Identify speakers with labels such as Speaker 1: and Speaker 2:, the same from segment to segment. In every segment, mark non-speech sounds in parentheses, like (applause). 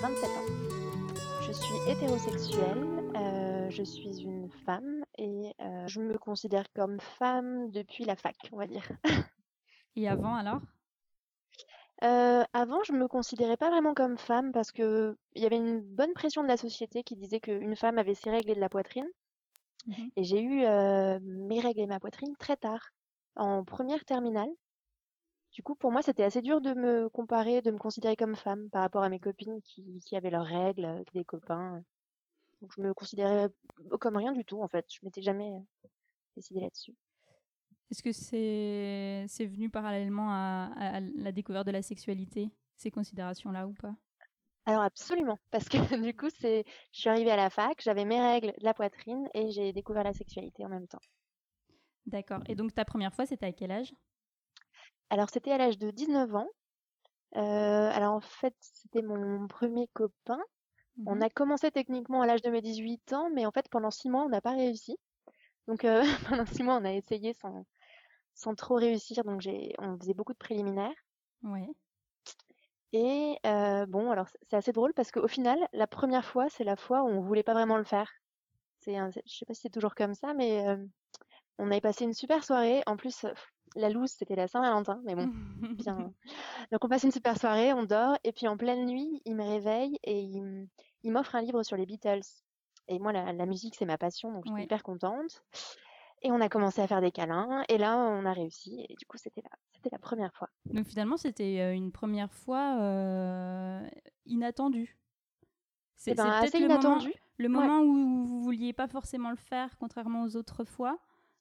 Speaker 1: 27 ans. Je suis hétérosexuelle, euh, je suis une femme et euh, je me considère comme femme depuis la fac, on va dire.
Speaker 2: Et avant alors?
Speaker 1: Euh, avant, je me considérais pas vraiment comme femme parce que il y avait une bonne pression de la société qui disait qu'une femme avait ses règles et de la poitrine.
Speaker 2: Mhm.
Speaker 1: Et j'ai eu euh, mes règles et ma poitrine très tard, en première terminale. Du coup, pour moi, c'était assez dur de me comparer, de me considérer comme femme par rapport à mes copines qui, qui avaient leurs règles, euh, des copains. Donc, je me considérais comme rien du tout, en fait. Je m'étais jamais euh, décidée là-dessus.
Speaker 2: Est-ce que c'est c'est venu parallèlement à, à la découverte de la sexualité, ces considérations-là ou pas?
Speaker 1: Alors absolument, parce que (laughs) du coup, c'est, je suis arrivée à la fac, j'avais mes règles, de la poitrine et j'ai découvert la sexualité en même temps.
Speaker 2: D'accord. Et donc ta première fois, c'était à quel âge?
Speaker 1: Alors c'était à l'âge de 19 ans. Euh, alors en fait, c'était mon premier copain. On
Speaker 2: Mhm.
Speaker 1: a commencé techniquement à l'âge de mes 18 ans, mais en fait pendant six mois, on n'a pas réussi. Donc euh, (laughs) pendant six mois, on a essayé sans sans trop réussir. Donc j'ai, on faisait beaucoup de préliminaires.
Speaker 2: Ouais.
Speaker 1: Et euh, bon, alors c'est assez drôle parce qu'au final, la première fois, c'est la fois où on voulait pas vraiment le faire. C'est, un- je sais pas si c'est toujours comme ça, mais on avait passé une super soirée. En plus, la loose, c'était la Saint-Valentin, mais bon, (laughs) bien. Donc on passe une super soirée, on dort, et puis en pleine nuit, il me réveille et il, m'offre un livre sur les Beatles. Et moi, la, la musique, c'est ma passion, donc j'étais
Speaker 2: Ouais.
Speaker 1: hyper contente. Et on a commencé à faire des câlins, et là, on a réussi. Et du coup, c'était la, c'était la première fois.
Speaker 2: Donc finalement, c'était euh, une première fois euh, inattendue.
Speaker 1: C'est ben,
Speaker 2: peut-être
Speaker 1: assez
Speaker 2: le
Speaker 1: inattendu.
Speaker 2: Moment, le moment où vous vouliez pas forcément le faire, contrairement aux autres fois.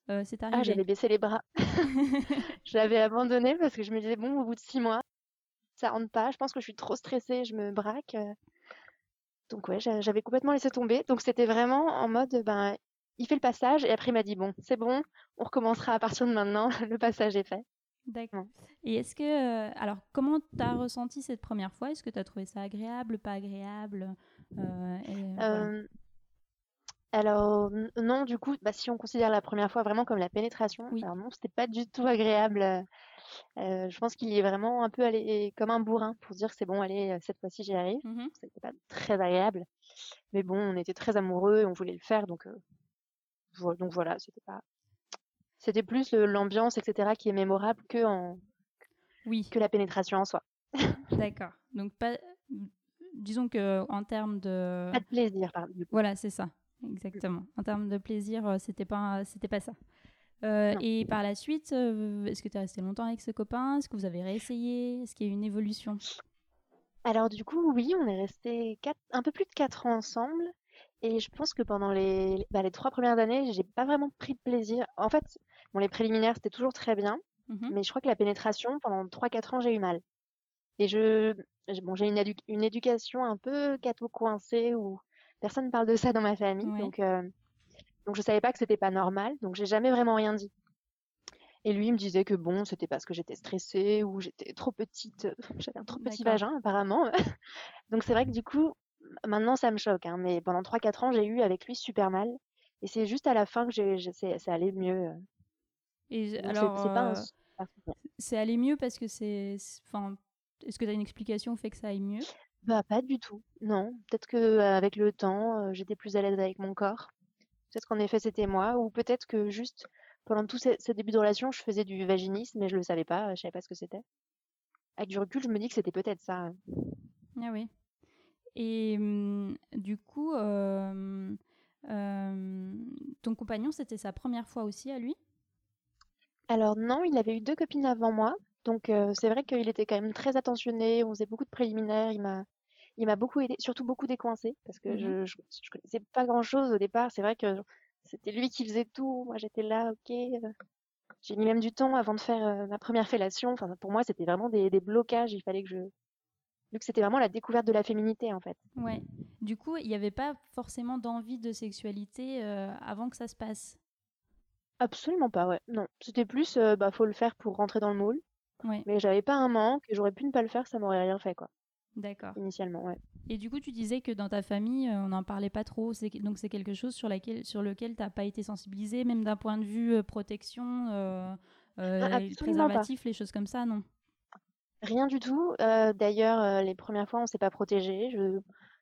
Speaker 2: Euh, c'est
Speaker 1: Ah, j'avais baissé les bras. (laughs) Je l'avais abandonné parce que je me disais, bon, au bout de six mois, ça rentre pas. Je pense que je suis trop stressée, je me braque. Donc ouais, j'a- j'avais complètement laissé tomber. Donc c'était vraiment en mode, ben, il fait le passage et après il m'a dit, bon, c'est bon, on recommencera à partir de maintenant. (laughs) Le passage est fait.
Speaker 2: D'accord. Et est-ce que, euh, alors, comment t'as ressenti cette première fois? Est-ce que t'as trouvé ça agréable, pas agréable? Euh, et, voilà.
Speaker 1: Euh, alors non, du coup, bah, si on considère la première fois vraiment comme la pénétration,
Speaker 2: Oui.
Speaker 1: alors non, c'était pas du tout agréable. Euh, euh, je pense qu'il est vraiment un peu allé comme un bourrin pour se dire c'est bon, allez, euh, cette fois-ci j'y arrive.
Speaker 2: Mhm.
Speaker 1: C'était pas très agréable, mais bon, on était très amoureux et on voulait le faire, donc euh, vo- donc voilà, c'était pas, c'était plus l'ambiance, etc., qui est mémorable que en
Speaker 2: Oui,
Speaker 1: que la pénétration en soi.
Speaker 2: d'accord. Donc, pas, disons que en termes de.
Speaker 1: Pas de plaisir, pardon.
Speaker 2: Voilà, c'est ça, exactement. En termes de plaisir, euh, c'était pas, c'était pas ça. Euh, et par la suite, euh, est-ce que tu es resté longtemps avec ce copain? Est-ce que vous avez réessayé? Est-ce qu'il y a eu une évolution?
Speaker 1: Alors du coup, oui, on est resté un peu plus de quatre ans ensemble. Et je pense que pendant les, bah, les trois premières années, j'ai pas vraiment pris de plaisir. En fait, bon, les préliminaires, c'était toujours très bien.
Speaker 2: Mhm.
Speaker 1: Mais je crois que la pénétration, pendant trois, quatre ans, j'ai eu mal. Et je, j'ai- bon, j'ai une, édu- une éducation un peu cateau-coincée où personne parle de ça dans ma famille.
Speaker 2: Ouais.
Speaker 1: Donc, euh, donc je savais pas que c'était pas normal. Donc j'ai jamais vraiment rien dit. Et lui il me disait que bon, c'était parce que j'étais stressée ou j'étais trop petite. euh, (laughs) J'avais un trop petit vagin, apparemment. (laughs) donc c'est vrai que du coup, maintenant ça me choque. Hein, mais pendant trois, quatre ans, j'ai eu avec lui super mal. Et c'est juste à la fin que j'ai, ça allait mieux.
Speaker 2: Et
Speaker 1: Donc, c'est-
Speaker 2: alors,
Speaker 1: c'est pas un
Speaker 2: euh, c'est allé mieux parce que c'est, c'est- enfin, est-ce que tu as une explication au fait que ça aille mieux?
Speaker 1: Bah, pas du tout. Non. Peut-être que euh, avec le temps, euh, j'étais plus à l'aise avec mon corps. Peut-être qu'en effet, c'était moi. Ou peut-être que juste pendant tous ces, ces débuts de relation, je faisais du vaginisme, mais je le savais pas. Je savais pas ce que c'était. Avec du recul, je me dis que c'était peut-être ça.
Speaker 2: Ah oui. Et hum, du coup, euh, ton compagnon, c'était sa première fois aussi à lui?
Speaker 1: Alors non, il avait eu deux copines avant moi. Donc euh, c'est vrai qu'il était quand même très attentionné. On faisait beaucoup de préliminaires. Il m'a, il m'a beaucoup aidé, surtout beaucoup décoincé, parce que je, je, je connaissais pas grand-chose au départ. C'est vrai que c'était lui qui faisait tout. Moi, j'étais là, ok. euh, J'ai mis même du temps avant de faire euh, ma première fellation. Enfin, pour moi, c'était vraiment des, des blocages. Il fallait que je vu que c'était vraiment la découverte de la féminité en fait.
Speaker 2: Ouais. Du coup, il n'y avait pas forcément d'envie de sexualité euh, avant que ça se passe?
Speaker 1: Absolument pas, ouais. Non, c'était plus, euh, bah faut le faire pour rentrer dans le moule.
Speaker 2: Ouais.
Speaker 1: Mais j'avais pas un manque et j'aurais pu ne pas le faire, ça m'aurait rien fait quoi.
Speaker 2: D'accord.
Speaker 1: Initialement, ouais.
Speaker 2: Et du coup, tu disais que dans ta famille, euh, on n'en parlait pas trop. Donc c'est quelque chose sur, laquelle, sur lequel tu n'as pas été sensibilisée, même d'un point de vue euh, protection, euh, euh,
Speaker 1: Ah,
Speaker 2: les
Speaker 1: pas.
Speaker 2: les choses comme ça, non?
Speaker 1: Rien du tout. D'ailleurs, les premières fois, on s'est pas protégé. Je,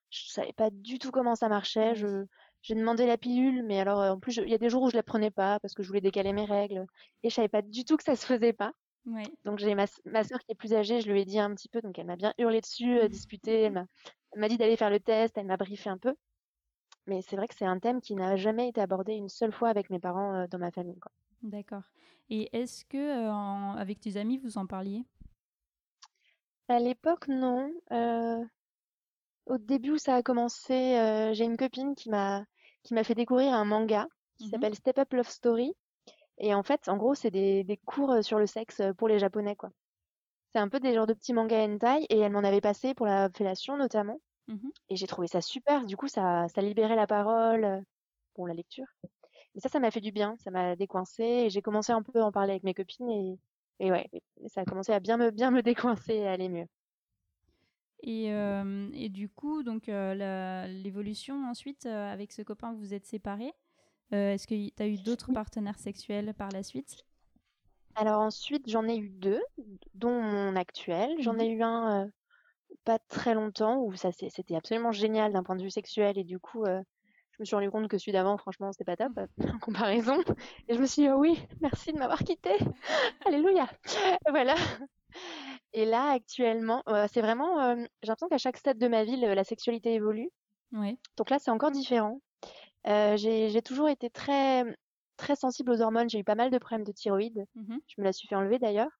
Speaker 1: je savais pas du tout comment ça marchait. Je, j'ai demandé la pilule, mais alors euh, en plus, il y a des jours où je la prenais pas parce que je voulais décaler mes règles et je savais pas du tout que ça se faisait pas.
Speaker 2: Ouais.
Speaker 1: Donc j'ai ma, ma sœur qui est plus âgée, je lui ai dit un petit peu, donc elle m'a bien hurlé dessus, euh, disputé, elle m'a, dit d'aller faire le test, elle m'a briefé un peu. Mais c'est vrai que c'est un thème qui n'a jamais été abordé une seule fois avec mes parents euh, dans ma famille.
Speaker 2: D'accord. Et est-ce que euh, en- avec tes amis, vous en parliez?
Speaker 1: À l'époque, non. Euh, au début où ça a commencé, j'ai une copine qui m'a qui m'a fait découvrir un manga qui
Speaker 2: Mhm.
Speaker 1: s'appelle Step Up Love Story. Et en fait, en gros, c'est des, des cours sur le sexe pour les Japonais, quoi. C'est un peu des genres de petits mangas hentai et elle m'en avait passé pour la fellation notamment.
Speaker 2: Mhm.
Speaker 1: Et j'ai trouvé ça super. Du coup, ça, ça libérait la parole, bon, la lecture. Et ça, ça m'a fait du bien. Ça m'a décoincé et j'ai commencé un peu à en parler avec mes copines et, et ouais, ça a commencé à bien me, bien me (laughs) décoincer et à aller mieux.
Speaker 2: Et, euh, et du coup, donc euh, l'évolution ensuite, euh, avec ce copain, vous vous êtes séparés? Euh, Est-ce que tu as eu d'autres partenaires sexuels par la suite?
Speaker 1: Alors ensuite, j'en ai eu deux, dont mon actuel. J'en
Speaker 2: Mhm.
Speaker 1: ai eu un euh, pas très longtemps où ça c'était absolument génial d'un point de vue sexuel et du coup, euh, je me suis rendu compte que celui d'avant, franchement, c'était pas top en comparaison. Et je me suis dit, oh oui, merci de m'avoir quitté. (laughs) Alléluia. Voilà. Et là, actuellement, c'est vraiment, j'ai l'impression qu'à chaque stade de ma vie, la sexualité évolue.
Speaker 2: Ouais.
Speaker 1: Donc là, c'est encore différent. J'ai toujours été très, très sensible aux hormones. J'ai eu pas mal de problèmes de thyroïde.
Speaker 2: Mhm.
Speaker 1: Je me la suis fait enlever d'ailleurs.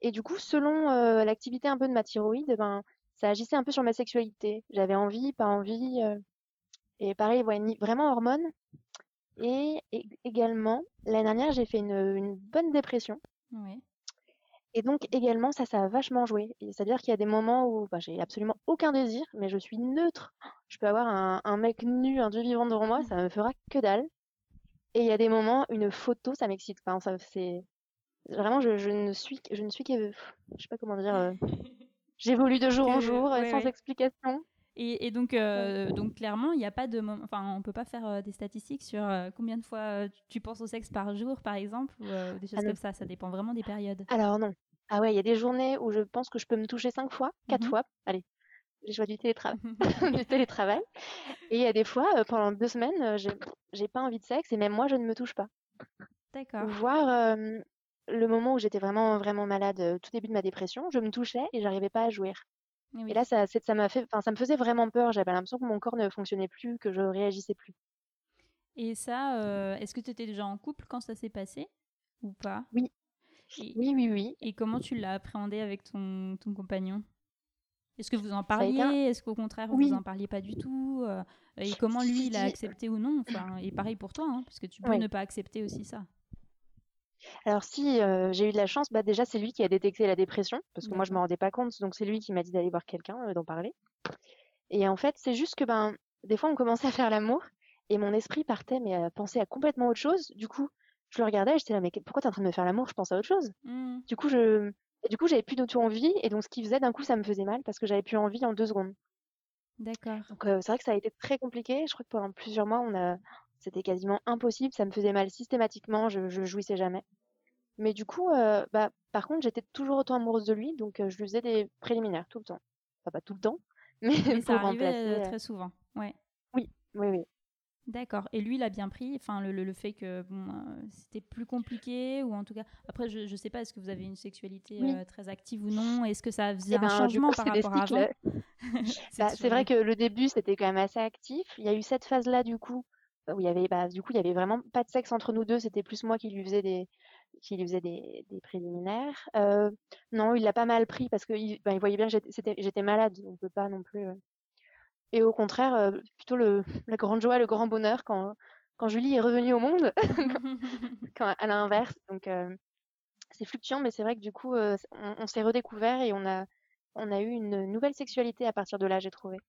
Speaker 1: Et du coup, selon euh, l'activité un peu de ma thyroïde, eh ben, ça agissait un peu sur ma sexualité. J'avais envie, pas envie. euh, et pareil, ouais, vraiment hormones. Et, également, l'année dernière, j'ai fait une, une bonne dépression.
Speaker 2: Ouais.
Speaker 1: Et donc également, ça, ça a vachement joué. C'est-à-dire qu'il y a des moments où bah, j'ai absolument aucun désir, mais je suis neutre. Je peux avoir un, un mec nu, un dieu vivant devant moi, ça me fera que dalle. Et il y a des moments, une photo, ça m'excite pas. Ça, c'est vraiment, je, je ne suis, je ne suis que, je sais pas comment dire, euh, (laughs) j'évolue de jour en jour, euh,
Speaker 2: ouais,
Speaker 1: sans
Speaker 2: ouais.
Speaker 1: explication.
Speaker 2: Et, et donc, euh, donc clairement, il n'y a pas de. Enfin, on peut pas faire euh, des statistiques sur euh, combien de fois tu penses au sexe par jour, par exemple, ou des choses
Speaker 1: Ah
Speaker 2: comme ça. Ça dépend vraiment des périodes.
Speaker 1: Alors non. Ah ouais, il y a des journées où je pense que je peux me toucher cinq fois, quatre
Speaker 2: Mhm.
Speaker 1: fois. Allez, j'ai choisi du, télétra- (laughs) (laughs) du télétravail. Et il y a des fois, euh, pendant deux semaines, euh, j'ai pas envie de sexe et même moi, je ne me touche pas.
Speaker 2: D'accord.
Speaker 1: Voire euh, le moment où j'étais vraiment, vraiment malade, tout début de ma dépression, je me touchais et j'arrivais pas à jouir.
Speaker 2: Oui.
Speaker 1: Et là, ça, ça m'a fait, ça me faisait vraiment peur. J'avais l'impression que mon corps ne fonctionnait plus, que je réagissais plus.
Speaker 2: Et ça, euh, est-ce que tu étais déjà en couple quand ça s'est passé ou pas?
Speaker 1: Oui.
Speaker 2: Et,
Speaker 1: Oui, oui, oui.
Speaker 2: et comment tu l'as appréhendé avec ton, ton compagnon? Est-ce que vous en parliez
Speaker 1: un-
Speaker 2: Est-ce qu'au contraire,
Speaker 1: Oui.
Speaker 2: vous en parliez pas du tout Euh, Et comment lui, il a accepté ou non? Enfin, Et pareil pour toi, hein, parce que tu peux ne pas accepter aussi ça.
Speaker 1: Alors si euh, j'ai eu de la chance, bah déjà c'est lui qui a détecté la dépression, parce que moi je me
Speaker 2: D'accord.
Speaker 1: rendais pas compte, donc c'est lui qui m'a dit d'aller voir quelqu'un, euh, d'en parler. Et en fait, c'est juste que ben des fois on commençait à faire l'amour et mon esprit partait mais à penser à complètement autre chose. Du coup, je le regardais et j'étais là mais pourquoi t'es en train de me faire l'amour? Je pense à autre chose.
Speaker 2: Hmm.
Speaker 1: Du coup, je et du coup j'avais plus d'auto envie et donc ce qui faisait d'un coup ça me faisait mal parce que j'avais plus envie en deux secondes.
Speaker 2: D'accord.
Speaker 1: Donc euh, c'est vrai que ça a été très compliqué. Je crois que pendant plusieurs mois on a c'était quasiment impossible. Ça me faisait mal systématiquement. Je, je jouissais jamais. Mais du coup, euh, bah, par contre, j'étais toujours autant amoureuse de lui, donc euh, je lui faisais des préliminaires tout le temps. Enfin, pas tout le temps, (laughs) mais
Speaker 2: Mais
Speaker 1: pour
Speaker 2: ça arrivait
Speaker 1: remplacer.
Speaker 2: euh, très souvent. Ouais.
Speaker 1: Oui, oui.
Speaker 2: D'accord. Et lui, il a bien pris, enfin, le, le- le fait que bon, euh, c'était plus compliqué, ou en tout cas, après, je, je sais pas, est-ce que vous avez une sexualité
Speaker 1: Oui.
Speaker 2: euh, très active ou non? Est-ce que ça faisait
Speaker 1: Eh
Speaker 2: un
Speaker 1: ben,
Speaker 2: changement
Speaker 1: coup,
Speaker 2: par rapport à avant? (laughs)
Speaker 1: Bah, c'est vrai que le début, c'était quand même assez actif. Il y a eu cette phase-là, du coup, où il y avait, bah, du coup, il y avait vraiment pas de sexe entre nous deux. C'était plus moi qui lui faisais des, qui lui faisais des, des préliminaires. Euh, non, il l'a pas mal pris parce que il, bah, il voyait bien que j'étais malade. On peut pas non plus. euh. Et au contraire, euh, plutôt le, (laughs) la grande joie, le grand bonheur quand, quand Julie est revenue au monde, (laughs) (laughs) quand, à l'inverse. Donc, c'est fluctuant, mais c'est vrai que du coup, on, on s'est redécouvert et on a, on a eu une nouvelle sexualité à partir de là, j'ai trouvé.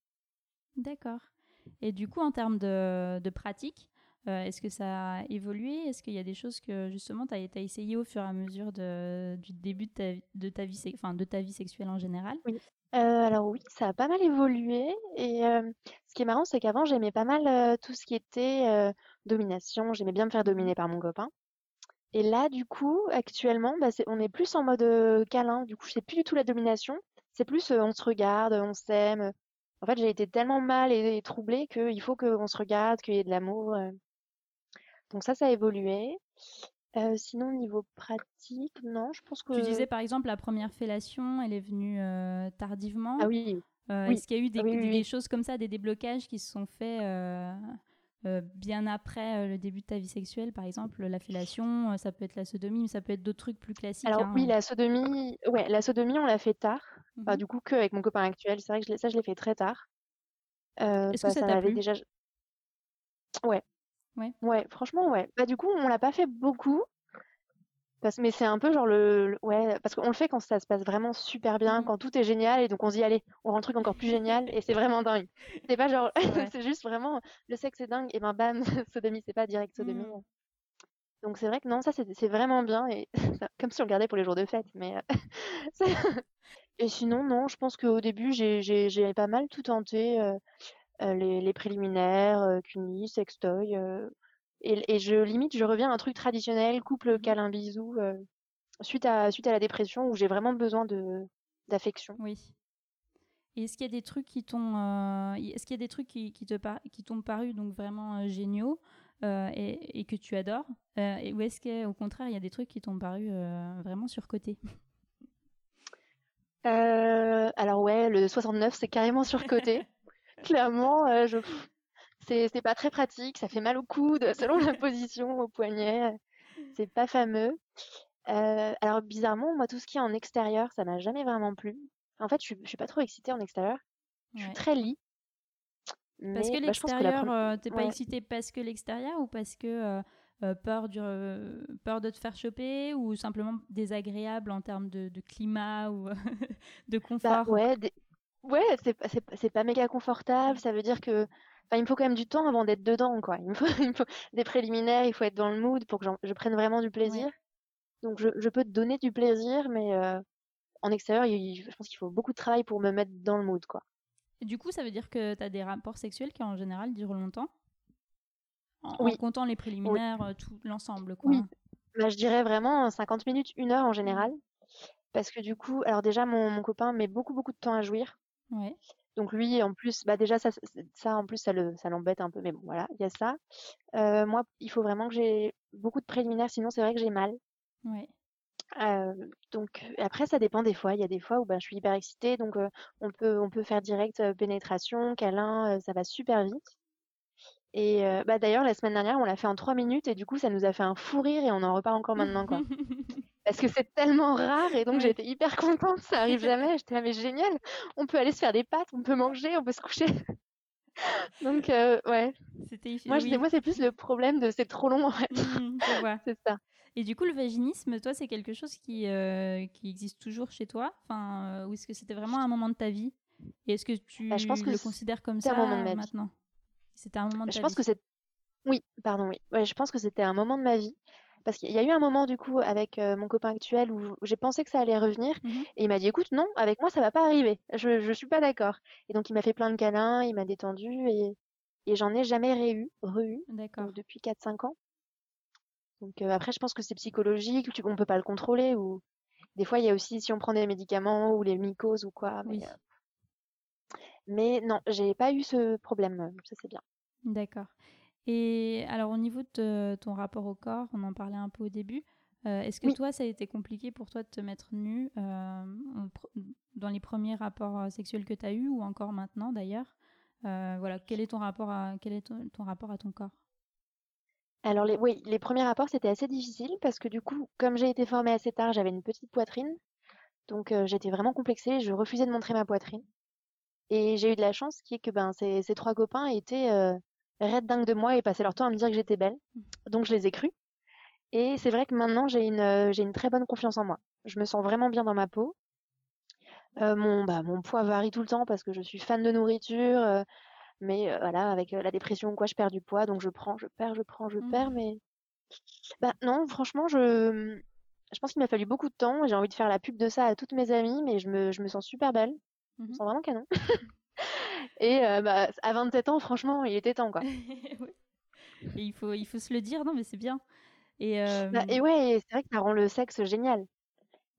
Speaker 2: D'accord. Et du coup, en termes de, de pratique, euh, est-ce que ça a évolué? Est-ce qu'il y a des choses que justement tu as, as, essayé au fur et à mesure de, du début de ta, de ta, vie, enfin, de ta vie sexuelle en général?
Speaker 1: Oui. Euh, alors oui, ça a pas mal évolué. Et euh, ce qui est marrant, c'est qu'avant, j'aimais pas mal tout ce qui était domination. J'aimais bien me faire dominer par mon copain. Et là, du coup, actuellement, bah, on est plus en mode câlin. Du coup, c'est plus du tout la domination. C'est plus on se regarde, on s'aime. En fait, j'ai été tellement mal et, et troublée qu'il faut qu'on se regarde, qu'il y ait de l'amour. euh. Donc ça, ça a évolué. Euh, sinon, niveau pratique, non, je pense que...
Speaker 2: Tu disais par exemple la première fellation, elle est venue euh, tardivement.
Speaker 1: Ah oui,
Speaker 2: Euh,
Speaker 1: oui.
Speaker 2: Est-ce qu'il y a eu des,
Speaker 1: oui, oui,
Speaker 2: des
Speaker 1: oui.
Speaker 2: choses comme ça, des déblocages qui se sont faits bien après le début de ta vie sexuelle Par exemple, la fellation, ça peut être la sodomie, mais ça peut être d'autres trucs plus classiques.
Speaker 1: Alors
Speaker 2: hein.
Speaker 1: oui, la sodomie, ouais, la sodomie, on l'a fait tard. Enfin,
Speaker 2: Mhm.
Speaker 1: du coup, que avec mon copain actuel. C'est vrai que je ça, je l'ai fait très tard. Euh,
Speaker 2: Est-ce que
Speaker 1: bah,
Speaker 2: ça
Speaker 1: ça
Speaker 2: t'a plu?
Speaker 1: déjà. Ouais.
Speaker 2: Ouais.
Speaker 1: Ouais, franchement, ouais. Bah, du coup, on l'a pas fait beaucoup. Parce... Mais c'est un peu genre le. le- Ouais, parce qu'on le fait quand ça se passe vraiment super bien,
Speaker 2: Mhm.
Speaker 1: quand tout est génial, et donc on se dit, allez, on rend le truc encore plus génial, et c'est vraiment dingue. C'est pas genre.
Speaker 2: Ouais. (laughs)
Speaker 1: c'est juste vraiment, le sexe est dingue, et ben bam, (laughs) sodomie, c'est pas direct sodomie.
Speaker 2: Mhm.
Speaker 1: Donc c'est vrai que non, ça c'est vraiment bien, et (laughs) comme si on le gardait pour les jours de fête, mais. euh, Et sinon, non, je pense qu'au début, j'ai j'ai- j'ai pas mal tout tenté, euh, euh, les, les préliminaires, euh, cunis, sextoy. euh, et, et je limite, je reviens à un truc traditionnel, couple, câlin, bisou, suite à, suite à la dépression où j'ai vraiment besoin de d'affection.
Speaker 2: Oui. Et est-ce qu'il y a des trucs qui t'ont, est-ce qu'il y a des trucs qui, qui te par- qui t'ont paru donc vraiment géniaux et, et que tu adores, et ou est-ce qu'au contraire il y a des trucs qui t'ont paru vraiment surcotés?
Speaker 1: Euh, alors ouais, le 69, c'est carrément surcoté. (laughs) Clairement, euh, je, c'est pas très pratique, ça fait mal au coude (laughs) selon la position, au poignet. C'est pas fameux. Euh, alors bizarrement, moi, tout ce qui est en extérieur, ça m'a jamais vraiment plu. En fait, je suis, je suis pas trop excitée en extérieur. Je suis
Speaker 2: Ouais.
Speaker 1: très lit.
Speaker 2: Parce que
Speaker 1: Mais bah, que
Speaker 2: l'extérieur,
Speaker 1: première-
Speaker 2: t'es pas
Speaker 1: ouais.
Speaker 2: excité parce que l'extérieur ou parce que euh, euh, peur, du, euh, peur de te faire choper ou simplement désagréable en termes de, de climat ou (laughs) de
Speaker 1: Bah,
Speaker 2: confort?
Speaker 1: ouais, des- ouais, c'est pas, méga confortable. Ça veut dire que, enfin, il me faut quand même du temps avant d'être dedans, quoi. Il me faut, (laughs) il me faut des préliminaires, il faut être dans le mood pour que je prenne vraiment du plaisir. Donc, je, je peux te donner du plaisir, mais euh, en extérieur, il- je pense qu'il faut beaucoup de travail pour me mettre dans le mood, quoi.
Speaker 2: Du coup, ça veut dire que tu as des rapports sexuels qui en général durent longtemps? En, en
Speaker 1: Oui.
Speaker 2: comptant les préliminaires, euh, tout l'ensemble.
Speaker 1: Oui. Bah, je dirais vraiment 50 minutes, une heure en général. Parce que du coup, alors déjà, mon, mon copain met beaucoup, beaucoup de temps à jouir.
Speaker 2: Ouais.
Speaker 1: Donc lui, en plus, bah déjà ça, ça en plus ça le, ça l'embête un peu, mais bon voilà, il y a ça. Euh, moi, il faut vraiment que j'ai beaucoup de préliminaires, sinon c'est vrai que j'ai mal. Euh, donc après, ça dépend des fois. Il y a des fois où bah, je suis hyper excitée, donc euh, on peut, on peut faire direct euh, pénétration, câlin, euh, ça va super vite. Et euh, bah d'ailleurs, la semaine dernière, on l'a fait en trois minutes et du coup, ça nous a fait un fou rire et on en reparle encore maintenant, quoi. (laughs) Parce que c'est tellement rare et donc j'étais hyper contente, ça arrive jamais. J'étais là, mais génial, on peut aller se faire des pâtes, on peut manger, on peut se coucher. (laughs) Donc, euh, ouais.
Speaker 2: C'était
Speaker 1: Moi,
Speaker 2: oui.
Speaker 1: moi c'est plus le problème de c'est trop long en fait.
Speaker 2: Vois. (laughs)
Speaker 1: C'est ça.
Speaker 2: Et du coup, le vaginisme, toi, c'est quelque chose qui, euh, qui existe toujours chez toi? Enfin, Ou est-ce que c'était vraiment un moment de ta vie? Et est-ce que tu
Speaker 1: Bah, je pense que
Speaker 2: le considères comme ça
Speaker 1: un moment de ma vie.
Speaker 2: maintenant? C'était un moment de
Speaker 1: Je
Speaker 2: ta
Speaker 1: pense
Speaker 2: vie
Speaker 1: que c'est. Oui, pardon, oui. Ouais, je pense que c'était un moment de ma vie. Parce qu'il y a eu un moment, du coup, avec euh, mon copain actuel où j'ai pensé que ça allait revenir.
Speaker 2: Mhm.
Speaker 1: Et il m'a dit, écoute, non, avec moi, ça va pas arriver. Je, je suis pas d'accord. Et donc, il m'a fait plein de câlins, il m'a détendu et, et j'en ai jamais réu,
Speaker 2: D'accord.
Speaker 1: depuis 4-5 ans. Donc, euh, après, je pense que c'est psychologique, tu, on peut pas le contrôler. Ou des fois, il y a aussi si on prend des médicaments ou les mycoses ou quoi. Mais,
Speaker 2: Oui.
Speaker 1: euh, mais non, j'ai pas eu ce problème. Ça, c'est bien.
Speaker 2: D'accord. Et alors, au niveau de ton rapport au corps, on en parlait un peu au début. euh, Est-ce que
Speaker 1: Oui.
Speaker 2: toi, ça a été compliqué pour toi de te mettre nu euh, dans les premiers rapports euh, sexuels que tu as eus ou encore maintenant d'ailleurs? Euh, Voilà, quel est ton rapport à quel est ton, ton rapport à ton corps?
Speaker 1: Alors, les, oui, les premiers rapports, c'était assez difficile parce que du coup, comme j'ai été formée assez tard, j'avais une petite poitrine. Donc, j'étais vraiment complexée. Je refusais de montrer ma poitrine. Et j'ai eu de la chance qui est que ben, ces, ces trois copains étaient euh, raides dingues de moi et passaient leur temps à me dire que j'étais belle. Donc, je les ai crus. Et c'est vrai que maintenant, j'ai une, euh, j'ai une très bonne confiance en moi. Je me sens vraiment bien dans ma peau. Euh, mon, bah, mon poids varie tout le temps parce que je suis fan de nourriture, euh, mais voilà, avec la dépression ou quoi, je perds du poids, donc je prends, je perds, je prends, je
Speaker 2: Mhm.
Speaker 1: perds, mais bah non, franchement, je, je pense qu'il m'a fallu beaucoup de temps. J'ai envie de faire la pub de ça à toutes mes amies, mais je me, je me sens super belle, me
Speaker 2: Mhm.
Speaker 1: sens vraiment canon. (laughs) Et euh, bah, à 27 ans, franchement, il était temps, quoi. (laughs)
Speaker 2: Ouais. Et il faut, il faut se le dire, non, mais c'est bien. Et,
Speaker 1: Bah,
Speaker 2: euh,
Speaker 1: et ouais, c'est vrai que ça rend le sexe génial.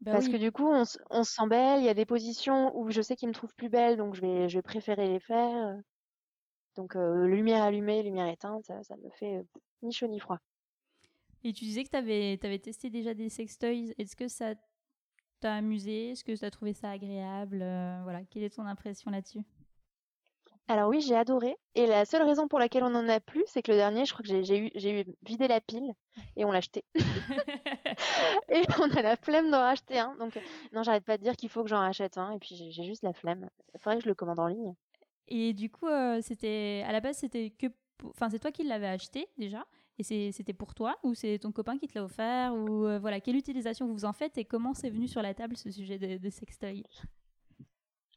Speaker 2: bah
Speaker 1: Parce
Speaker 2: oui.
Speaker 1: que du coup, on, on se sent belle, il y a des positions où je sais qu'ils me trouvent plus belle, donc je vais, je vais préférer les faire. Donc, euh, lumière allumée, lumière éteinte, ça, ça me fait euh, ni chaud ni froid.
Speaker 2: Et tu disais que tu avais, testé déjà des sextoys. Est-ce que ça t'a amusé? Est-ce que tu as trouvé ça agréable? Euh, Voilà, quelle est ton impression là-dessus?
Speaker 1: Alors oui, j'ai adoré. Et la seule raison pour laquelle on en a plus, c'est que le dernier, je crois que j'ai eu, j'ai eu vidé la pile et on l'a acheté. (laughs) Et on a la flemme d'en racheter un. Donc, euh, non, j'arrête pas de dire qu'il faut que j'en rachète un. Et puis, j'ai j'ai juste la flemme. Il faudrait que je le commande en ligne.
Speaker 2: Et du coup, euh, c'était à la base, c'était que, pour- enfin, c'est toi qui l'avais acheté déjà, et c'était pour toi ou c'est ton copain qui te l'a offert ou euh, voilà, quelle utilisation vous en faites et comment c'est venu sur la table ce sujet de, de sextoy?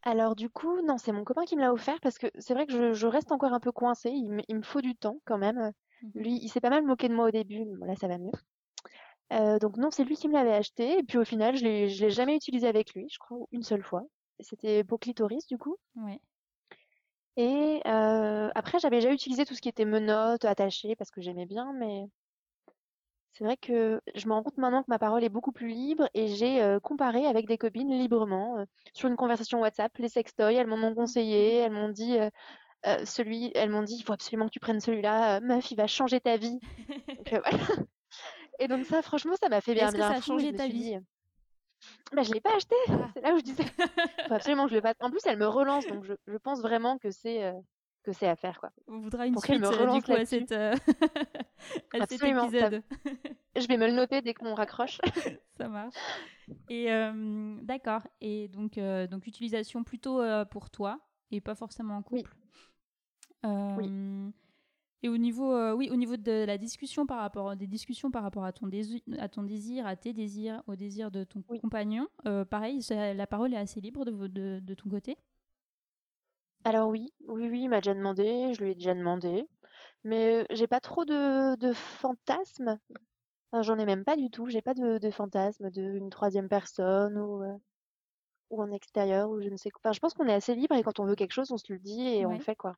Speaker 1: Alors du coup, non, c'est mon copain qui me l'a offert parce que c'est vrai que je, je reste encore un peu coincée. Il me, il me faut du temps quand même.
Speaker 2: Mhm.
Speaker 1: Lui, il s'est pas mal moqué de moi au début, mais bon, là ça va mieux. Euh, donc non, c'est lui qui me l'avait acheté. Et puis au final, je l'ai, je l'ai jamais utilisé avec lui, je crois, une seule fois. C'était pour clitoris du coup.
Speaker 2: Ouais.
Speaker 1: Et euh, après, j'avais déjà utilisé tout ce qui était menottes, attachées, parce que j'aimais bien, mais c'est vrai que je me rends compte maintenant que ma parole est beaucoup plus libre et j'ai euh, comparé avec des copines librement euh, sur une conversation WhatsApp les sextoys. Elles m'en ont conseillé, elles m'ont dit euh, celui, elles m'ont dit il faut absolument que tu prennes celui-là, meuf, il va changer ta vie. Donc, (laughs) voilà. Et donc ça, franchement, ça m'a fait bien
Speaker 2: Est-ce que ça a
Speaker 1: fou,
Speaker 2: changé ta vie?
Speaker 1: Bah, je l'ai pas acheté.
Speaker 2: Ah.
Speaker 1: C'est là où je disais faut (laughs) absolument que je le fasse. En plus, elle me relance, donc je, je pense vraiment que c'est euh, que c'est à faire quoi.
Speaker 2: On voudra une
Speaker 1: Pour
Speaker 2: suite
Speaker 1: me
Speaker 2: euh, du coup à, cette, euh, (laughs) à cet épisode. (laughs)
Speaker 1: Je vais me le noter dès qu'on raccroche.
Speaker 2: Ça marche. Et euh, d'accord. Et donc, donc utilisation plutôt pour toi et pas forcément en
Speaker 1: Oui.
Speaker 2: couple. Euh, Et au niveau, euh, oui, au niveau de la discussion par rapport des discussions par rapport à ton désir, à ton désir, à tes désirs, au désir de ton
Speaker 1: Oui.
Speaker 2: compagnon, euh, pareil, la parole est assez libre de, de, de ton côté.
Speaker 1: Alors oui, oui, oui, il m'a déjà demandé, je lui ai déjà demandé, mais euh, j'ai pas trop de, de fantasmes. Enfin, j'en ai même pas du tout. J'ai pas de, de fantasmes d'une troisième personne ou euh, ou en extérieur ou je ne sais quoi. Enfin, je pense qu'on est assez libre et quand on veut quelque chose, on se le dit et on le fait quoi.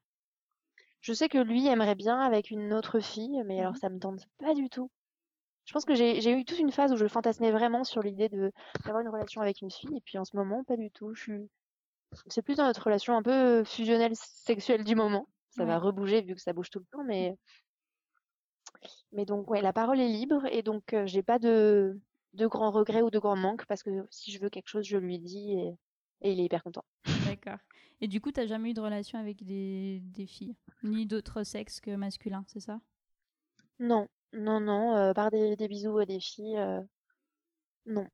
Speaker 1: Je sais que lui aimerait bien avec une autre fille, mais alors
Speaker 2: Mhm.
Speaker 1: ça me tente pas du tout. Je pense que j'ai eu toute une phase où je fantasmais vraiment sur l'idée de d'avoir une relation avec une fille et puis en ce moment pas du tout. Je suis c'est plus dans notre relation un peu fusionnelle sexuelle du moment. Ça va rebouger vu que ça bouge tout le temps, mais mais donc ouais, la parole est libre et donc euh, j'ai pas de de grands regrets ou de grands manques parce que si je veux quelque chose, je lui dis et, et il est hyper content.
Speaker 2: D'accord. Et du coup, t'as jamais eu de relation avec des, des filles, ni d'autres sexes que masculins, c'est ça?
Speaker 1: Non, non, non, euh, par des, des bisous à des filles, euh, non.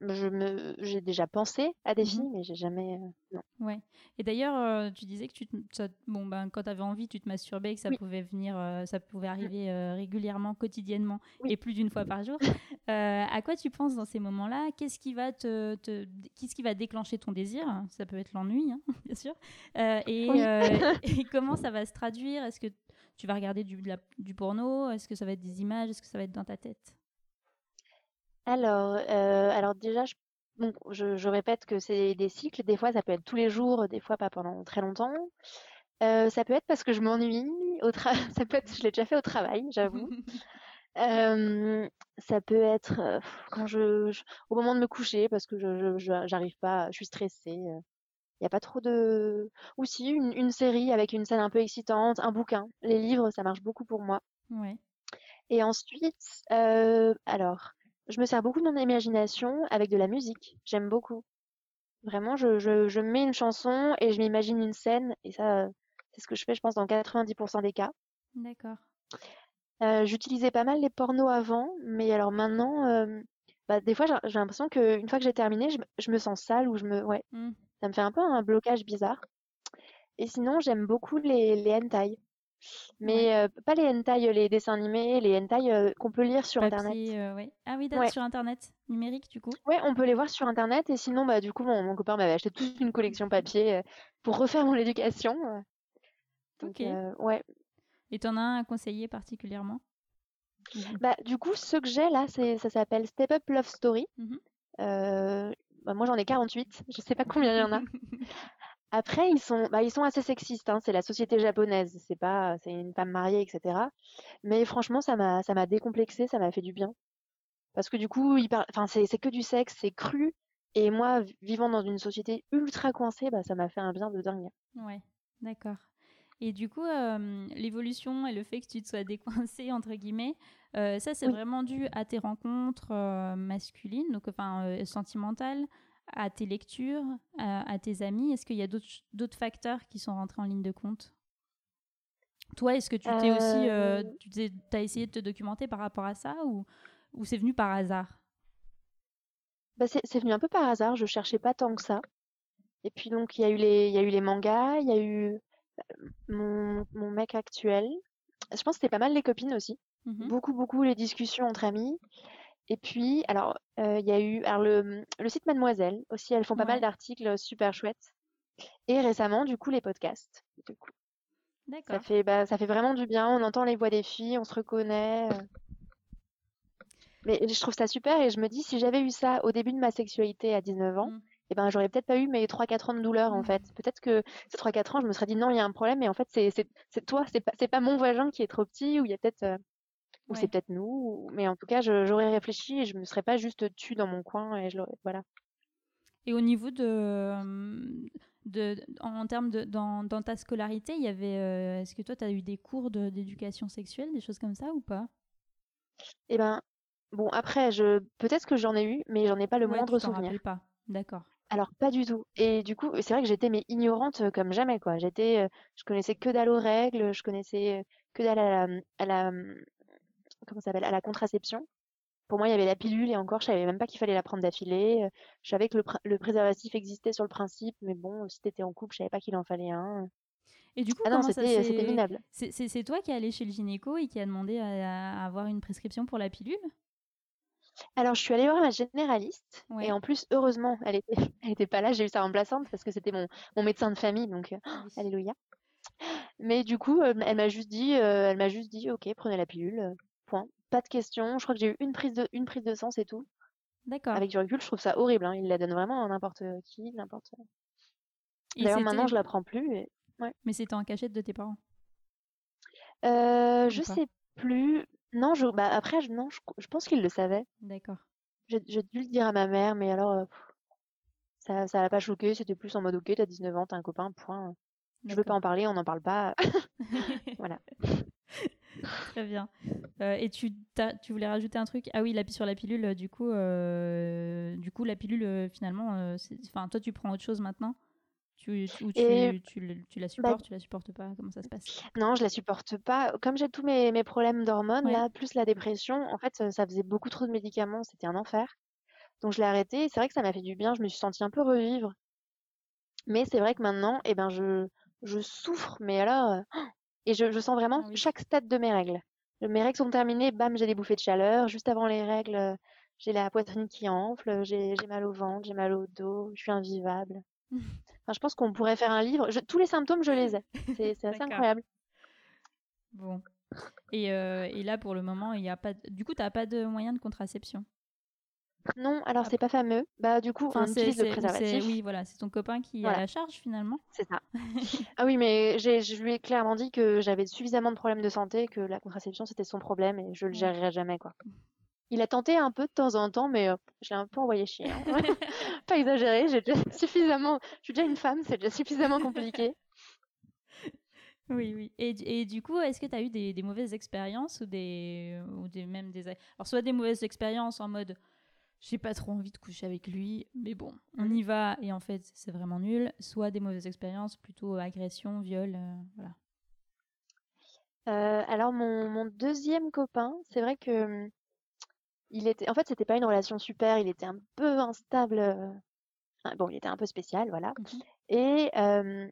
Speaker 1: Je me, j'ai déjà pensé à des
Speaker 2: Mhm.
Speaker 1: filles, mais j'ai jamais, euh, non.
Speaker 2: Ouais. Et d'ailleurs, euh, tu disais que tu te- ça- bon, ben, quand tu avais envie, tu te masturbais et que ça
Speaker 1: Oui.
Speaker 2: pouvait venir, euh, ça pouvait arriver euh, régulièrement, quotidiennement
Speaker 1: Oui.
Speaker 2: et plus d'une fois par jour. (laughs) À quoi tu penses dans ces moments-là? Qu'est-ce qui va te, te- qu'est-ce qui va déclencher ton désir? Ça peut être l'ennui, hein, (laughs) bien sûr. Et,
Speaker 1: Oui. (laughs)
Speaker 2: et comment ça va se traduire? Est-ce que tu vas regarder du, de la- du porno? Est-ce que ça va être des images? Est-ce que ça va être dans ta tête?
Speaker 1: Alors, euh, alors déjà, je, bon, je, je répète que c'est des cycles. Des fois, ça peut être tous les jours, des fois pas pendant très longtemps. Euh, ça peut être parce que je m'ennuie au tra- (laughs) Ça peut être, je l'ai déjà fait au travail, j'avoue. (laughs) Ça peut être euh, quand je, je- au moment de me coucher parce que je, je- je- j'arrive pas, je suis stressée. Il n'y a pas trop de. Ou si une, une série avec une scène un peu excitante, un bouquin. Les livres, ça marche beaucoup pour moi.
Speaker 2: Ouais.
Speaker 1: Et ensuite, alors, je me sers beaucoup de mon imagination avec de la musique. J'aime beaucoup. Vraiment, je, je, je mets une chanson et je m'imagine une scène. Et ça, euh, c'est ce que je fais, je pense, dans 90% des cas.
Speaker 2: D'accord.
Speaker 1: Euh, j'utilisais pas mal les pornos avant, mais alors maintenant, euh, bah, des fois, j'ai l'impression qu'une fois que j'ai terminé, je, me- je me sens sale ou je me, ouais,
Speaker 2: Hmm.
Speaker 1: ça me fait un peu un blocage bizarre. Et sinon, j'aime beaucoup les, les hentai. Mais euh, pas les hentai, les dessins animés, les hentai euh, qu'on peut lire sur internet.
Speaker 2: Papier, euh, ouais. Ah oui,
Speaker 1: Ouais.
Speaker 2: sur internet, numérique du coup?
Speaker 1: Ouais, on peut les voir sur internet et sinon bah du coup mon, mon copain m'avait acheté toute une collection papier euh, pour refaire mon éducation. euh. Donc
Speaker 2: Ok.
Speaker 1: euh, ouais.
Speaker 2: Et t'en as un à conseiller particulièrement?
Speaker 1: Bah du coup ceux que j'ai là, c'est ça s'appelle Step Up Love Story. Euh, bah, moi j'en ai 48, je sais pas combien il y en a. (laughs) Après ils sont bah ils sont assez sexistes hein, c'est la société japonaise, c'est pas c'est une femme mariée etc. Mais franchement ça m'a ça m'a décomplexé, ça m'a fait du bien. Parce que du coup, il parle, enfin, c'est c'est que du sexe, c'est cru. Et moi, vi- vivant dans une société ultra coincée, bah, ça m'a fait un bien de dingue.
Speaker 2: Ouais, d'accord. Et du coup, euh, l'évolution et le fait que tu te sois décoincée, entre guillemets, euh, ça, c'est
Speaker 1: Oui.
Speaker 2: vraiment dû à tes rencontres euh, masculines, donc enfin sentimentales, à tes lectures, à, à tes amis. Est-ce qu'il y a d'autres facteurs qui sont rentrés en ligne de compte? Toi, est-ce que tu t'es aussi, euh,
Speaker 1: Euh,
Speaker 2: tu t'as essayé de te documenter par rapport à ça ou, ou c'est venu par hasard?
Speaker 1: Bah, c'est venu un peu par hasard, je cherchais pas tant que ça. Et puis donc, il y a eu les, y a eu les mangas, il y a eu euh, mon, mon mec actuel. Je pense que c'était pas mal les copines aussi.
Speaker 2: Mhm.
Speaker 1: Beaucoup, beaucoup les discussions entre amis. Et puis, alors, euh, il y a eu alors le, le site Mademoiselle aussi, elles font pas mal d'articles super chouettes. Et récemment, du coup, les podcasts. Du coup, ça
Speaker 2: D'accord.
Speaker 1: fait, bah, ça fait vraiment du bien. On entend les voix des filles, on se reconnaît. euh. Mais je trouve ça super et je me dis, si j'avais eu ça au début de ma sexualité à 19 ans,
Speaker 2: Mm.
Speaker 1: eh ben, j'aurais peut-être pas eu mes 3-4 ans de douleur en
Speaker 2: Mm.
Speaker 1: fait. Peut-être que ces 3-4 ans, je me serais dit non, il y a un problème, mais en fait, c'est toi, c'est pas, pas mon vagin qui est trop petit, ou il y a peut-être. Ou
Speaker 2: Ouais.
Speaker 1: c'est peut-être nous, ou- mais en tout cas, je- j'aurais réfléchi et je me serais pas juste tue dans mon coin et je l'aurais. Voilà.
Speaker 2: Et au niveau de, euh, de en termes de dans, dans ta scolarité, il y avait euh, est-ce que toi tu as eu des cours de- d'éducation sexuelle, des choses comme ça ou pas?
Speaker 1: Et ben, bon, après, je peut-être que j'en ai eu, mais j'en ai pas le
Speaker 2: Ouais,
Speaker 1: moindre
Speaker 2: t'en
Speaker 1: souvenir.
Speaker 2: rappelles pas. D'accord.
Speaker 1: Alors pas du tout. Et du coup, c'est vrai que j'étais mais ignorante euh, comme jamais quoi. J'étais, euh, je connaissais que dalle aux règles, je connaissais euh, que dalle à la, à la, comment ça s'appelle, à la contraception. Pour moi, il y avait la pilule et encore, je savais même pas qu'il fallait la prendre d'affilée. Euh, Je savais que le, pr- le préservatif existait sur le principe, mais bon, si t'étais en couple, je savais pas qu'il en fallait un.
Speaker 2: Et du coup,
Speaker 1: Ah c'était,
Speaker 2: s'est
Speaker 1: minable.
Speaker 2: c'est toi qui es allé chez le gynéco et qui a demandé à, à avoir une prescription pour la pilule?
Speaker 1: Alors, je suis allée voir ma généraliste
Speaker 2: Ouais.
Speaker 1: et en plus, heureusement, elle était, (laughs) elle était pas là. J'ai eu sa remplaçante parce que c'était mon, mon médecin de famille, donc euh,
Speaker 2: Oui. (gasps)
Speaker 1: Alléluia. Mais du coup, euh, elle m'a juste dit, euh, elle m'a juste dit, ok, prenez la pilule, euh, point. Pas de questions. Je crois que j'ai eu une prise de, une prise de sang, c'est tout.
Speaker 2: D'accord.
Speaker 1: Avec du recul, je trouve ça horrible. Hein. Il la donne vraiment à n'importe qui, n'importe. D'ailleurs, maintenant, je la prends plus. et-
Speaker 2: Mais c'était en cachette de tes parents?
Speaker 1: Euh, je sais plus. Non, je, bah après, je, non, je, je pense qu'il le savait.
Speaker 2: D'accord.
Speaker 1: J'ai dû le dire à ma mère, mais alors, euh, ça, ça l'a pas choqué. C'était plus en mode, ok, t'as 19 ans, t'as un copain, point. Je veux pas en parler, on n'en parle pas. (laughs) Voilà. (laughs) (laughs)
Speaker 2: Très bien. Euh, et tu, voulais rajouter un truc? Ah oui, la, sur la pilule, euh, du coup, euh, du coup la pilule, finalement, enfin, toi, tu prends autre chose maintenant? Tu, ou tu,
Speaker 1: Et-
Speaker 2: tu, le- tu la
Speaker 1: bah,
Speaker 2: supportes, tu la supportes pas? Comment ça se passe?
Speaker 1: Non, je la supporte pas. Comme j'ai tous mes, mes problèmes d'hormones,
Speaker 2: Ouais.
Speaker 1: là, plus la dépression, en fait, ça faisait beaucoup trop de médicaments, c'était un enfer. Donc je l'ai arrêté. C'est vrai que ça m'a fait du bien, je me suis sentie un peu revivre. Mais c'est vrai que maintenant, eh ben, je, je souffre, mais alors, et je, je sens vraiment
Speaker 2: Ah oui.
Speaker 1: chaque stade de mes règles. Mes règles sont terminées, bam, j'ai des bouffées de chaleur. Juste avant les règles, euh, j'ai la poitrine qui enfle, j'ai mal au ventre, j'ai mal au dos, je suis invivable. (laughs) Enfin, je pense qu'on pourrait faire un livre. Je- tous les symptômes, je les ai. C'est assez incroyable.
Speaker 2: Bon. Et, euh, et là, pour le moment, il y a pas. Du coup, tu n'as pas de moyen de contraception?
Speaker 1: Non, alors c'est pas fameux. Bah du coup,
Speaker 2: Enfin,
Speaker 1: on utilise le préservatif.
Speaker 2: Oui, voilà, c'est ton copain qui a la charge finalement.
Speaker 1: C'est ça. (laughs) Ah oui, mais j'ai, je lui ai clairement dit que j'avais suffisamment de problèmes de santé, que la contraception c'était son problème et je le
Speaker 2: Ouais.
Speaker 1: gérerai jamais quoi. Il a tenté un peu de temps en temps, mais euh, je l'ai un peu envoyé chier. hein. (laughs) (laughs) Pas exagéré, j'ai déjà suffisamment. Je suis déjà une femme, c'est déjà suffisamment compliqué.
Speaker 2: Oui, oui. Et, du- et du coup, est-ce que tu as eu des, des mauvaises expériences ou des, ou des même des alors soit des mauvaises expériences en mode j'ai pas trop envie de coucher avec lui, mais bon, on
Speaker 1: Mhm.
Speaker 2: y va et en fait c'est vraiment nul, soit des mauvaises expériences plutôt agression, viol, euh, voilà.
Speaker 1: Euh, alors mon, mon deuxième copain, c'est vrai que hum, il était, en fait, c'était pas une relation super. Il était un peu instable. euh, enfin, bon, il était un peu spécial, voilà.
Speaker 2: Mhm.
Speaker 1: Et euh,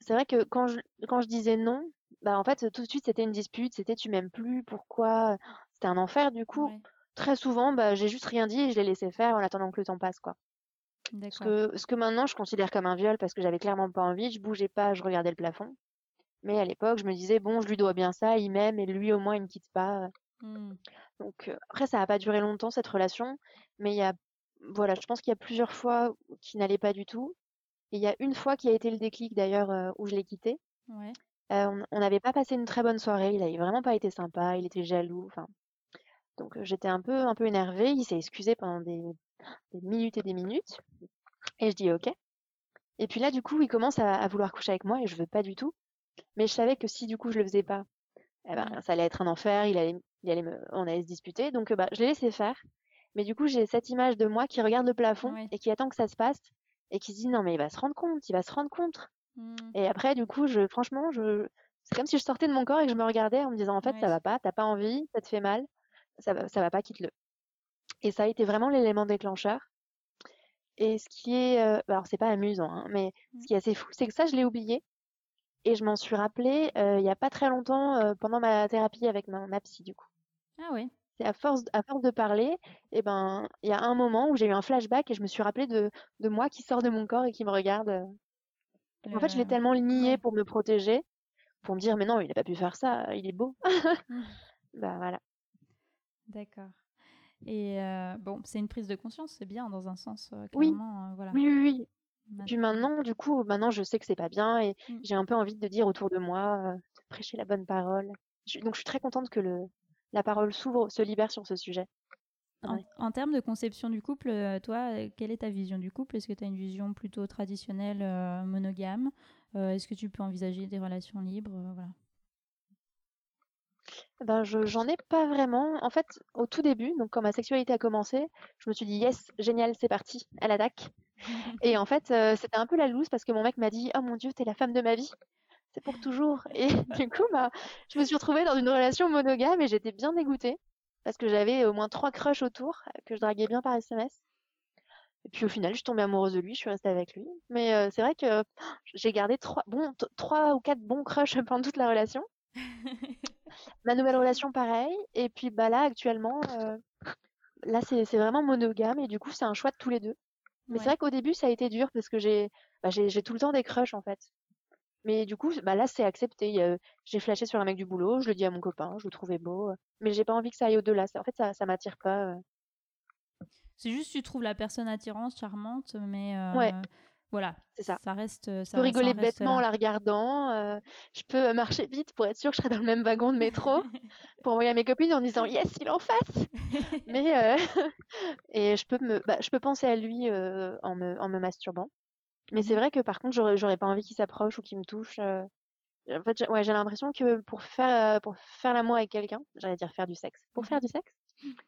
Speaker 1: c'est vrai que quand je, quand je disais non, bah, en fait, tout de suite, c'était une dispute, c'était tu m'aimes plus, pourquoi? C'était un enfer du coup.
Speaker 2: Ouais,
Speaker 1: Très souvent, bah, j'ai juste rien dit et je l'ai laissé faire en attendant que le temps passe, quoi. Ce que, ce que maintenant je considère comme un viol parce que j'avais clairement pas envie, je bougeais pas, je regardais le plafond. Mais à l'époque, je me disais, bon, je lui dois bien ça, il m'aime et lui au moins il me quitte pas.
Speaker 2: Mmh.
Speaker 1: Donc euh, après, ça a pas duré longtemps cette relation, mais il y a, voilà, je pense qu'il y a plusieurs fois qui n'allait pas du tout. Et il y a une fois qui a été le déclic d'ailleurs euh, où je l'ai quitté.
Speaker 2: Ouais.
Speaker 1: Euh, on on n'avait pas passé une très bonne soirée, il avait vraiment pas été sympa, il était jaloux, enfin. Donc j'étais un peu, un peu énervée, il s'est excusé pendant des, des minutes et des minutes. Et je dis OK. Et puis là, du coup, il commence à, à vouloir coucher avec moi et je veux pas du tout. Mais je savais que si du coup je le faisais pas, eh ben, ça allait être un enfer, il allait, il allait me, on allait se disputer. Donc bah, je l'ai laissé faire. Mais du coup, j'ai cette image de moi qui regarde le plafond et qui attend que ça se passe et qui se dit non mais il va se rendre compte, il va se rendre compte.
Speaker 2: Mmh.
Speaker 1: Et après, du coup, je, franchement, je, c'est comme si je sortais de mon corps et que je me regardais en me disant en fait
Speaker 2: Ouais.
Speaker 1: ça va pas, t'as pas envie, ça te fait mal, ça va, ça va pas, quitte-le. Et ça a été vraiment l'élément déclencheur. Et ce qui est, euh, alors c'est pas amusant, hein, mais
Speaker 2: Mmh.
Speaker 1: ce qui est assez fou, c'est que ça, je l'ai oublié. Et je m'en suis rappelé euh, il y a pas très longtemps euh, pendant ma thérapie avec ma, ma psy, du coup.
Speaker 2: Ah ouais.
Speaker 1: C'est à force, à force de parler, et ben, il y a un moment où j'ai eu un flashback et je me suis rappelé de, de moi qui sort de mon corps et qui me regarde. En fait, je l'ai
Speaker 2: Le-
Speaker 1: tellement nié pour me protéger, pour me dire, mais non, il a pas pu faire ça, il est beau.
Speaker 2: Mmh. (laughs)
Speaker 1: Bah voilà.
Speaker 2: D'accord. Et euh, bon, c'est une prise de conscience, c'est bien dans un sens, euh,
Speaker 1: Oui.
Speaker 2: euh, voilà.
Speaker 1: Oui, oui, oui. Puis
Speaker 2: Maintenant-
Speaker 1: maintenant, du coup, maintenant, je sais que c'est pas bien et
Speaker 2: Mm.
Speaker 1: j'ai un peu envie de dire autour de moi, de prêcher la bonne parole. Je- donc, je suis très contente que le, la parole s'ouvre, se libère sur ce sujet.
Speaker 2: En,
Speaker 1: Ouais.
Speaker 2: en termes de conception du couple, toi, quelle est ta vision du couple? Est-ce que tu as une vision plutôt traditionnelle, monogame? Est-ce que tu peux envisager des relations libres? Voilà.
Speaker 1: Ben, je, j'en ai pas vraiment. En fait, au tout début, donc quand ma sexualité a commencé, je me suis dit, yes, génial, c'est parti, elle attaque. (laughs) Et en fait, euh, c'était un peu la loose parce que mon mec m'a dit, oh mon Dieu, t'es la femme de ma vie. C'est pour toujours. (laughs) Et du coup, bah, je me suis retrouvée dans une relation monogame et j'étais bien dégoûtée parce que j'avais au moins trois crushs autour euh, que je draguais bien par SMS. Et puis au final, je suis tombée amoureuse de lui, je suis restée avec lui. Mais euh, c'est vrai que j'ai gardé trois, bon, t- trois ou quatre bons crushs (laughs) pendant toute la relation. Ma nouvelle relation, pareil. Et puis bah là, actuellement, euh, là, c'est vraiment monogame et du coup, c'est un choix de tous les deux. Mais c'est vrai qu'au début, ça a été dur parce que j'ai bah, j'ai tout le temps des crushs en fait. Mais du coup, bah là, c'est accepté. J'ai flashé sur un mec du boulot, je le dis à mon copain, je le trouvais beau. euh, Mais j'ai pas envie que ça aille au-delà. Ça- En fait, ça, ça m'attire pas. euh.
Speaker 2: C'est juste tu trouves la personne attirante, charmante, mais euh,
Speaker 1: Ouais.
Speaker 2: Voilà,
Speaker 1: C'est ça.
Speaker 2: ça reste. Ça,
Speaker 1: Je peux rigoler bêtement en la regardant. euh, je peux marcher vite pour être sûre que je serai dans le même wagon de métro (laughs) pour envoyer à mes copines en disant yes, il est en face. (laughs) Mais euh, (laughs) et je peux me, bah, je peux penser à lui euh, en me, en me masturbant. Mais c'est
Speaker 2: Mhm.
Speaker 1: vrai que par contre, j'aurais, j'aurais pas envie qu'il s'approche ou qu'il me touche. euh. En fait, j'ai- ouais, j'ai l'impression que pour faire, euh, pour faire l'amour avec quelqu'un, j'allais dire faire du sexe. Pour faire du sexe,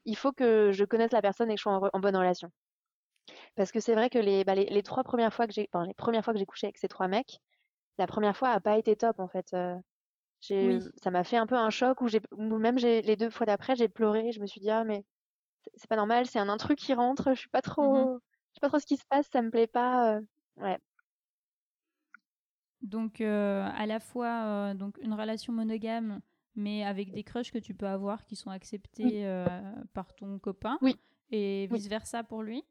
Speaker 1: il faut que je connaisse la personne et que je sois en bonne relation. Parce que c'est vrai que les, bah, les, les trois premières fois que j'ai, enfin, les premières fois que j'ai couché avec ces trois mecs, la première fois a pas été top en fait. euh.
Speaker 2: Oui.
Speaker 1: ça m'a fait un peu un choc où j'ai, ou même les deux fois d'après, j'ai pleuré. Je me suis dit ah mais c'est pas normal, c'est un intrus qui rentre. Je suis pas trop, je sais pas trop ce qui se passe, ça me plaît pas. euh. Ouais.
Speaker 2: Donc euh, à la fois donc une relation monogame, mais avec des crushs que tu peux avoir qui sont acceptés par ton copain,
Speaker 1: Oui.
Speaker 2: et vice versa pour lui?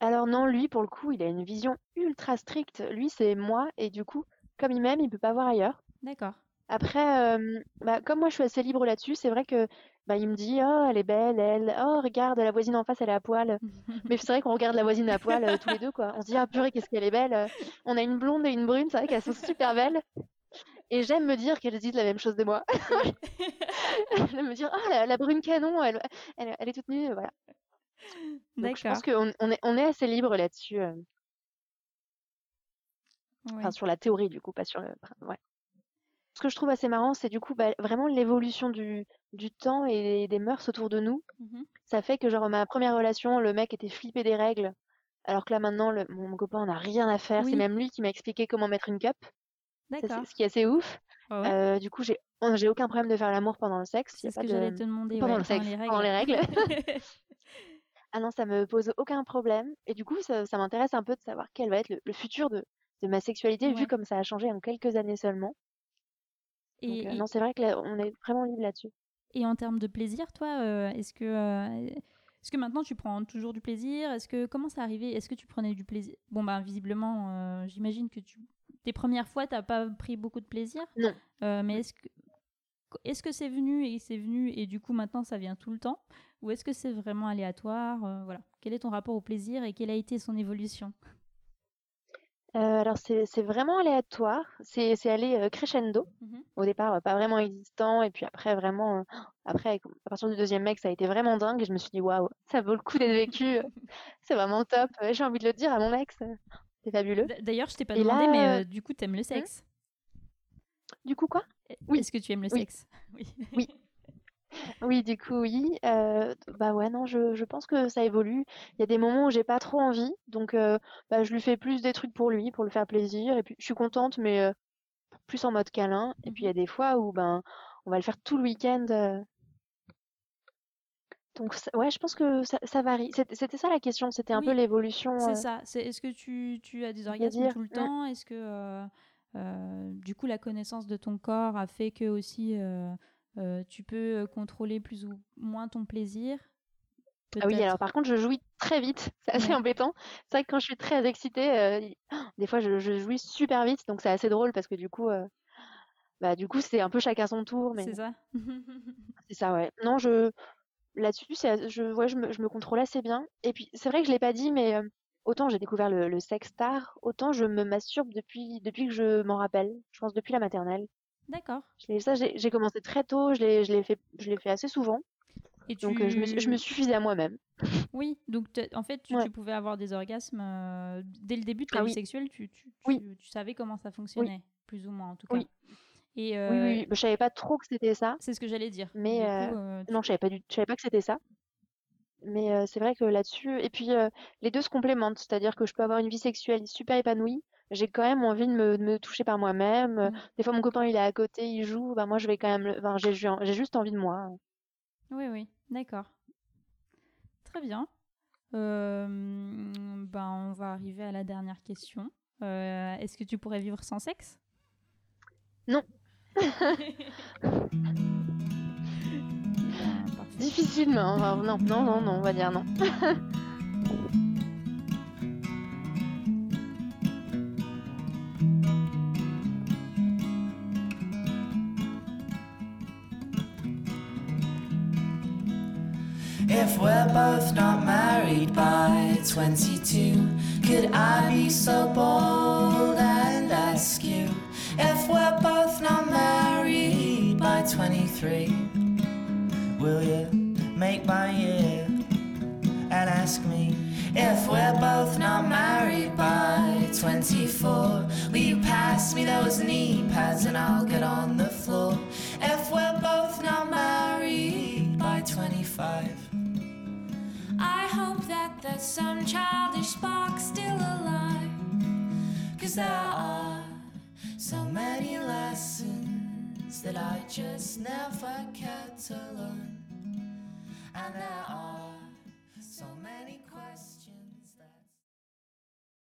Speaker 1: Alors non, lui, pour le coup, il a une vision ultra stricte. Lui, c'est moi, et du coup, comme il m'aime, il peut pas voir ailleurs.
Speaker 2: D'accord.
Speaker 1: Après, euh, bah, comme moi, je suis assez libre là-dessus, c'est vrai que bah, il me dit, oh, elle est belle, elle, oh, regarde, la voisine en face, elle est à poil. (laughs) Mais c'est vrai qu'on regarde la voisine à poil euh, tous les deux, quoi. On se dit, ah purée, qu'est-ce qu'elle est belle. euh. On a une blonde et une brune, c'est vrai qu'elles sont super belles. Et j'aime me dire qu'elles disent la même chose de moi. (laughs) J'aime me dire, oh, la, la brune canon, elle, elle, elle est toute nue, voilà. Donc je pense qu'on on est, on est assez libre là-dessus. euh.
Speaker 2: Ouais.
Speaker 1: Enfin, sur la théorie, du coup, pas sur le. Ouais. Ce que je trouve assez marrant, c'est du coup bah, vraiment l'évolution du, du temps et des mœurs autour de nous.
Speaker 2: Mhm.
Speaker 1: Ça fait que, genre, ma première relation, le mec était flippé des règles, alors que là, maintenant, le- mon, mon copain n'a rien à faire.
Speaker 2: Oui.
Speaker 1: C'est même lui qui m'a expliqué comment mettre une cup.
Speaker 2: D'accord.
Speaker 1: ce qui est assez ouf.
Speaker 2: Ouais.
Speaker 1: Euh, du coup, j'ai j'ai aucun problème de faire l'amour pendant le sexe.
Speaker 2: C'est ce
Speaker 1: pas
Speaker 2: que
Speaker 1: de...
Speaker 2: j'allais te demander.
Speaker 1: pendant
Speaker 2: ouais,
Speaker 1: le sexe,
Speaker 2: les
Speaker 1: pendant les règles. (laughs) (laughs) Ah non, ça me pose aucun problème. Et du coup, ça, ça m'intéresse un peu de savoir quel va être le, le futur de, de ma sexualité,
Speaker 2: Ouais.
Speaker 1: vu comme ça a changé en quelques années seulement.
Speaker 2: Et,
Speaker 1: Donc, euh,
Speaker 2: et-
Speaker 1: non, c'est vrai que là, on est vraiment libre là-dessus.
Speaker 2: et en termes de plaisir, toi, euh, est-ce que, euh, est-ce que maintenant tu prends toujours du plaisir? Est-ce que comment c'est arrivé Est-ce que tu prenais du plaisir Bon, bah visiblement, j'imagine que tu, tes premières fois, t'as pas pris beaucoup de plaisir.
Speaker 1: Non.
Speaker 2: Mais est-ce que est-ce que c'est venu et c'est venu et du coup maintenant ça vient tout le temps ou est-ce que c'est vraiment aléatoire euh, Voilà. Quel est ton rapport au plaisir et quelle a été son évolution?
Speaker 1: Euh, alors, c'est vraiment aléatoire. C'est c'est allé euh, crescendo.
Speaker 2: Mhm.
Speaker 1: Au départ, pas vraiment existant. Et puis après, vraiment, après, à partir du deuxième mec, ça a été vraiment dingue. Et je me suis dit, waouh, ça vaut le coup d'être vécu. (laughs) C'est vraiment top. J'ai envie de le dire à mon ex. C'est fabuleux.
Speaker 2: D'ailleurs, je t'ai pas
Speaker 1: Et
Speaker 2: demandé,
Speaker 1: là,
Speaker 2: mais du coup, t'aimes le sexe?
Speaker 1: Du coup, quoi? Oui.
Speaker 2: Est-ce que tu aimes le
Speaker 1: Oui.
Speaker 2: sexe? (laughs) Oui.
Speaker 1: Oui. Oui, du coup, oui. Euh, bah ouais, non, je, je pense que ça évolue. Il y a des moments où j'ai pas trop envie, donc euh, bah, je lui fais plus des trucs pour lui, pour le faire plaisir. Et puis je suis contente, mais euh, plus en mode câlin. Et puis il y a des fois où ben on va le faire tout le week-end. Donc ça- ouais, je pense que ça, ça varie. C'était ça la question, c'était un peu l'évolution.
Speaker 2: C'est ça. C'est est-ce que tu, tu as des orgasmes tout le temps? Est-ce que du coup la connaissance de ton corps a fait que aussi euh, euh, tu peux euh, contrôler plus ou moins ton plaisir
Speaker 1: Ah oui, alors par contre, je jouis très vite, (laughs) c'est assez
Speaker 2: Ouais.
Speaker 1: embêtant. C'est vrai que quand je suis très excitée, euh, (gasps) des fois je, je jouis super vite, donc c'est assez drôle parce que du coup, euh, bah du coup c'est un peu chacun son tour, mais
Speaker 2: C'est ça. (laughs)
Speaker 1: c'est ça, ouais. Non, je là-dessus, je, ouais, je me, je me contrôle assez bien. Et puis c'est vrai que je l'ai pas dit, mais euh, autant j'ai découvert le, le sex star, autant je me masturbe depuis depuis que je m'en rappelle. Je pense depuis la maternelle.
Speaker 2: D'accord.
Speaker 1: Ça, j'ai commencé très tôt, je l'ai, fait, je fait assez souvent,
Speaker 2: Et
Speaker 1: donc euh, je me, je suffisais à moi-même.
Speaker 2: oui, donc en fait tu,
Speaker 1: Ouais.
Speaker 2: tu pouvais avoir des orgasmes euh, dès le début de ta
Speaker 1: Ah
Speaker 2: vie
Speaker 1: oui.
Speaker 2: sexuelle, tu, tu,
Speaker 1: Oui.
Speaker 2: tu, tu savais comment ça fonctionnait, plus ou moins en tout cas.
Speaker 1: Oui.
Speaker 2: Et
Speaker 1: Oui,
Speaker 2: euh,
Speaker 1: oui, oui. Je savais pas trop que c'était ça.
Speaker 2: c'est ce que j'allais dire.
Speaker 1: Mais, euh,
Speaker 2: coup, euh,
Speaker 1: Non, je savais pas du, je savais pas que c'était ça. Mais euh, c'est vrai que là-dessus, et puis euh, les deux se complémentent, c'est-à-dire que je peux avoir une vie sexuelle super épanouie. J'ai quand même envie de me, de me toucher par moi-même. Euh,
Speaker 2: Mm.
Speaker 1: Des fois, mon copain il est à côté, il joue. Bah moi, je vais quand même. Enfin, j'ai, ju- j'ai juste envie de moi.
Speaker 2: Oui, oui, d'accord. Très bien. Euh, ben, on va arriver à la dernière question. Est-ce que tu pourrais vivre sans sexe?
Speaker 1: Non. (laughs) (laughs) Difficilement. Non, non, non, non, on va dire non.
Speaker 3: If we're both not married by 22, could I be so bold and ask you? If we're both not married by 23, will you make my year and ask me? If we're both not married by 24, will you pass me those knee pads and I'll get on the floor? If we're both not married by 25, I hope that there's some childish spark still alive. Cause there are so many lessons that I just never cared to learn. And there are so many questions.